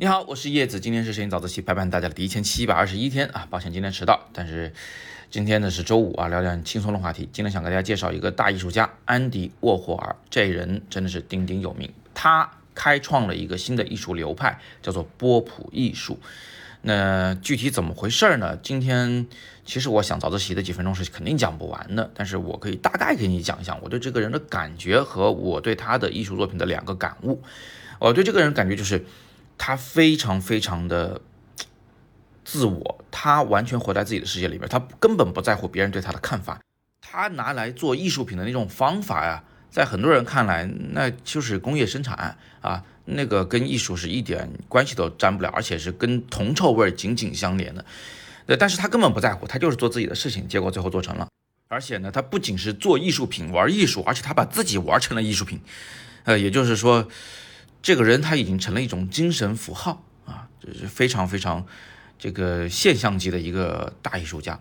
你好，我是叶子，今天是摄影早自习陪伴大家的第一千七百二十一天啊，抱歉今天迟到，但是今天呢是周五啊，聊点轻松的话题。今天想给大家介绍一个大艺术家安迪沃霍尔，这人真的是鼎鼎有名，他开创了一个新的艺术流派，叫做波普艺术。那具体怎么回事呢？今天其实我想早自习的几分钟是肯定讲不完的，但是我可以大概给你讲一讲我对这个人的感觉和我对他的艺术作品的两个感悟。我对这个人感觉就是。他非常非常的自我，他完全活在自己的世界里面，他根本不在乎别人对他的看法。他拿来做艺术品的那种方法呀，在很多人看来，那就是工业生产啊，那个跟艺术是一点关系都沾不了，而且是跟铜臭味紧紧相连的。呃，但是他根本不在乎，他就是做自己的事情，结果最后做成了。而且呢，他不仅是做艺术品玩艺术，而且他把自己玩成了艺术品。呃，也就是说。这个人他已经成了一种精神符号啊，这是非常非常这个现象级的一个大艺术家。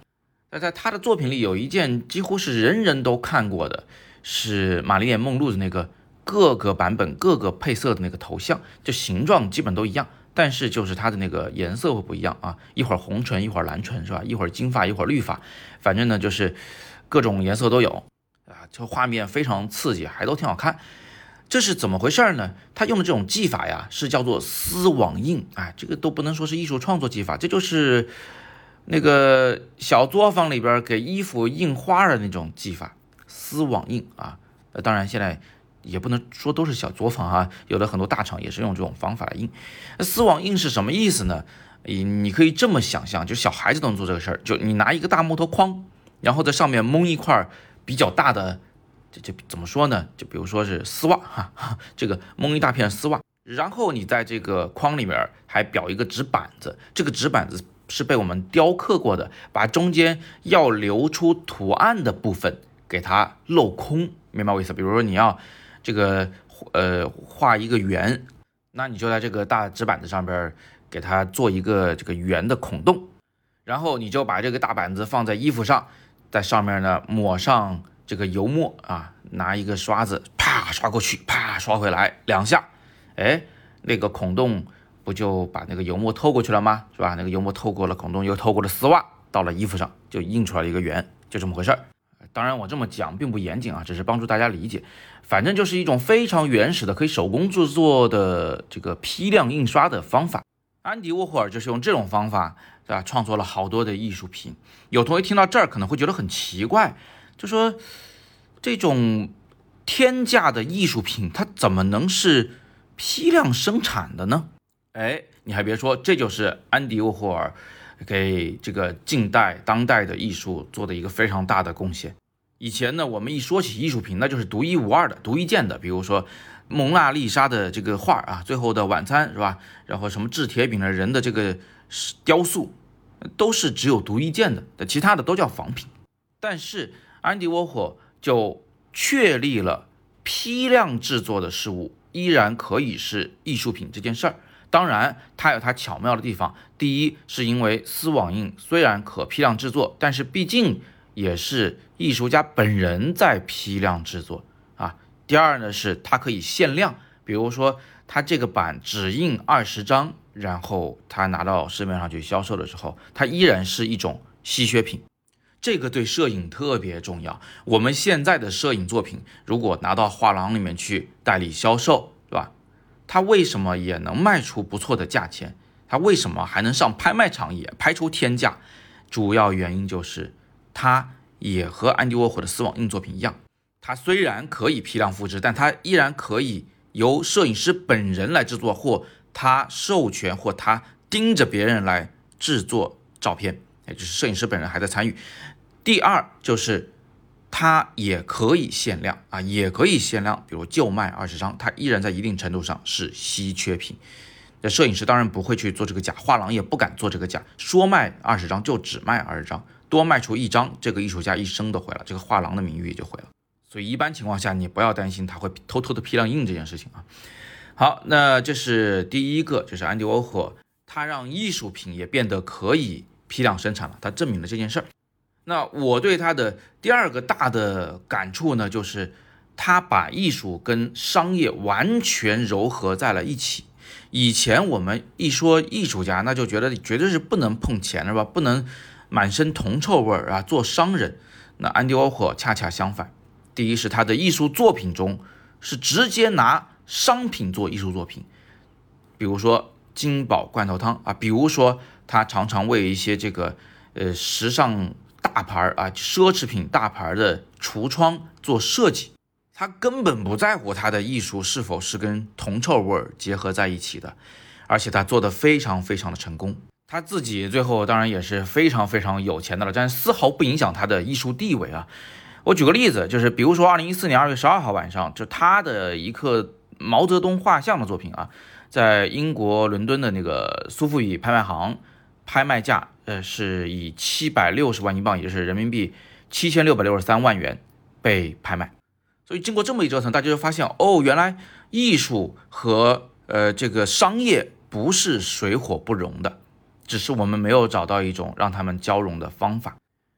那在他的作品里，有一件几乎是人人都看过的，是玛丽莲梦露的那个各个版本、各个配色的那个头像，就形状基本都一样，但是就是它的那个颜色会不一样啊，一会儿红唇，一会儿蓝唇，是吧？一会儿金发，一会儿绿发，反正呢就是各种颜色都有啊，这画面非常刺激，还都挺好看。这是怎么回事呢？他用的这种技法呀，是叫做丝网印。哎，这个都不能说是艺术创作技法，这就是那个小作坊里边给衣服印花的那种技法，丝网印啊。呃，当然现在也不能说都是小作坊啊，有的很多大厂也是用这种方法来印。那丝网印是什么意思呢？你你可以这么想象，就小孩子都能做这个事儿，就你拿一个大木头框，然后在上面蒙一块比较大的。这这怎么说呢？就比如说是丝袜哈，这个蒙一大片丝袜，然后你在这个框里面还裱一个纸板子，这个纸板子是被我们雕刻过的，把中间要留出图案的部分给它镂空，明白我意思？比如说你要这个呃画一个圆，那你就在这个大纸板子上边给它做一个这个圆的孔洞，然后你就把这个大板子放在衣服上，在上面呢抹上。这个油墨啊，拿一个刷子，啪刷过去，啪刷回来两下，哎，那个孔洞不就把那个油墨透过去了吗？是吧？那个油墨透过了孔洞，又透过了丝袜，到了衣服上，就印出来一个圆，就这么回事儿。当然，我这么讲并不严谨啊，只是帮助大家理解。反正就是一种非常原始的可以手工制作的这个批量印刷的方法。安迪沃霍尔就是用这种方法，对吧？创作了好多的艺术品。有同学听到这儿可能会觉得很奇怪。就说这种天价的艺术品，它怎么能是批量生产的呢？哎，你还别说，这就是安迪沃霍尔给这个近代当代的艺术做的一个非常大的贡献。以前呢，我们一说起艺术品，那就是独一无二的、独一件的，比如说蒙娜丽莎的这个画啊，《最后的晚餐》是吧？然后什么制铁饼的人的这个雕塑，都是只有独一件的，其他的都叫仿品。但是安迪沃霍就确立了批量制作的事物依然可以是艺术品这件事儿。当然，它有它巧妙的地方。第一，是因为丝网印虽然可批量制作，但是毕竟也是艺术家本人在批量制作啊。第二呢，是它可以限量，比如说它这个版只印二十张，然后它拿到市面上去销售的时候，它依然是一种稀缺品。这个对摄影特别重要。我们现在的摄影作品，如果拿到画廊里面去代理销售，它为什么也能卖出不错的价钱？它为什么还能上拍卖场也拍出天价？主要原因就是，它也和安迪沃霍的丝网印作品一样，它虽然可以批量复制，但它依然可以由摄影师本人来制作，或他授权，或他盯着别人来制作照片。也就是摄影师本人还在参与。第二就是，它也可以限量啊，也可以限量，比如就卖二十张，它依然在一定程度上是稀缺品。那摄影师当然不会去做这个假，画廊也不敢做这个假，说卖二十张就只卖二十张，多卖出一张，这个艺术家一生都毁了，这个画廊的名誉也就毁了。所以一般情况下，你不要担心他会偷偷的批量印这件事情啊。好，那这是第一个，就是安迪沃霍，他让艺术品也变得可以。批量生产了，它证明了这件事儿。那我对他的第二个大的感触呢，就是他把艺术跟商业完全糅合在了一起。以前我们一说艺术家，那就觉得绝对是不能碰钱是吧？不能满身铜臭味儿啊，做商人。那安迪沃霍恰恰相反，第一是他的艺术作品中是直接拿商品做艺术作品，比如说金宝罐头汤啊，比如说他常常为一些这个呃时尚大牌儿啊、奢侈品大牌儿的橱窗做设计。他根本不在乎他的艺术是否是跟铜臭味儿结合在一起的，而且他做的非常非常的成功。他自己最后当然也是非常非常有钱的了，但是丝毫不影响他的艺术地位啊。我举个例子，就是比如说二零一四年二月十二号晚上，就他的一刻毛泽东画像的作品啊，在英国伦敦的那个苏富比拍卖行，拍卖价呃是以七百六十万英镑，也就是人民币七千六百六十三万元被拍卖。所以经过这么一折腾，大家就发现哦，原来艺术和呃这个商业不是水火不容的，只是我们没有找到一种让他们交融的方法。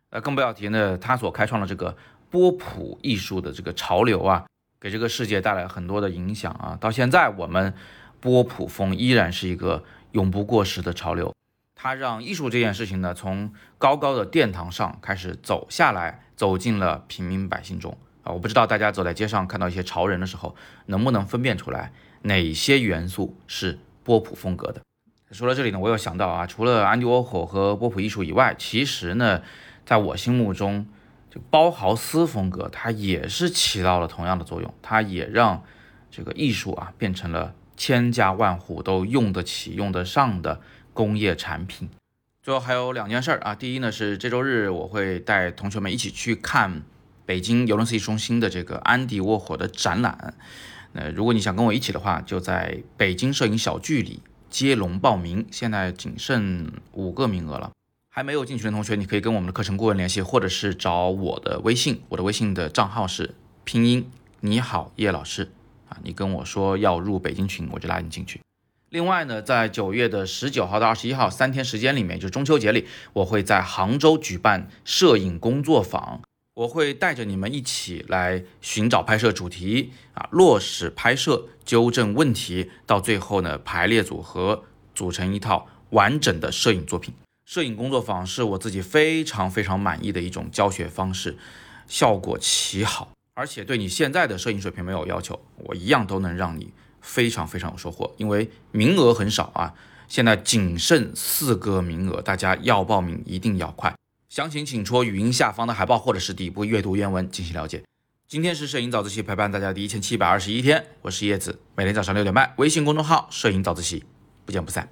呃，更不要提呢，他所开创的这个波普艺术的这个潮流啊，给这个世界带来很多的影响啊。到现在，我们波普风依然是一个永不过时的潮流。它让艺术这件事情呢，从高高的殿堂上开始走下来，走进了平民百姓中。啊，我不知道大家走在街上看到一些潮人的时候，能不能分辨出来哪些元素是波普风格的？说到这里呢，我有想到啊，除了安迪沃霍和波普艺术以外，其实呢，在我心目中，就包豪斯风格，它也是起到了同样的作用，它也让这个艺术啊变成了千家万户都用得起、用得上的工业产品。最后还有两件事儿啊，第一呢是这周日我会带同学们一起去看。北京尤伦斯艺术中心的这个安迪沃霍的展览，那如果你想跟我一起的话，就在北京摄影小聚里接龙报名，现在仅剩五个名额了。还没有进群的同学，你可以跟我们的课程顾问联系，或者是找我的微信，我的微信的账号是拼音你好叶老师啊，你跟我说要入北京群，我就拉你进去。另外呢，在九月的十九号到二十一号三天时间里面，就是中秋节里，我会在杭州举办摄影工作坊。我会带着你们一起来寻找拍摄主题啊，落实拍摄，纠正问题，到最后呢，排列组合，组成一套完整的摄影作品。摄影工作坊是我自己非常非常满意的一种教学方式，效果奇好，而且对你现在的摄影水平没有要求，我一样都能让你非常非常有收获。因为名额很少啊，现在仅剩四个名额，大家要报名一定要快。详情请戳语音下方的海报，或者是底部阅读原文进行了解。今天是摄影早自习陪伴大家的第一千七百二十一天，我是叶子，每天早上六点半，微信公众号“摄影早自习”，不见不散。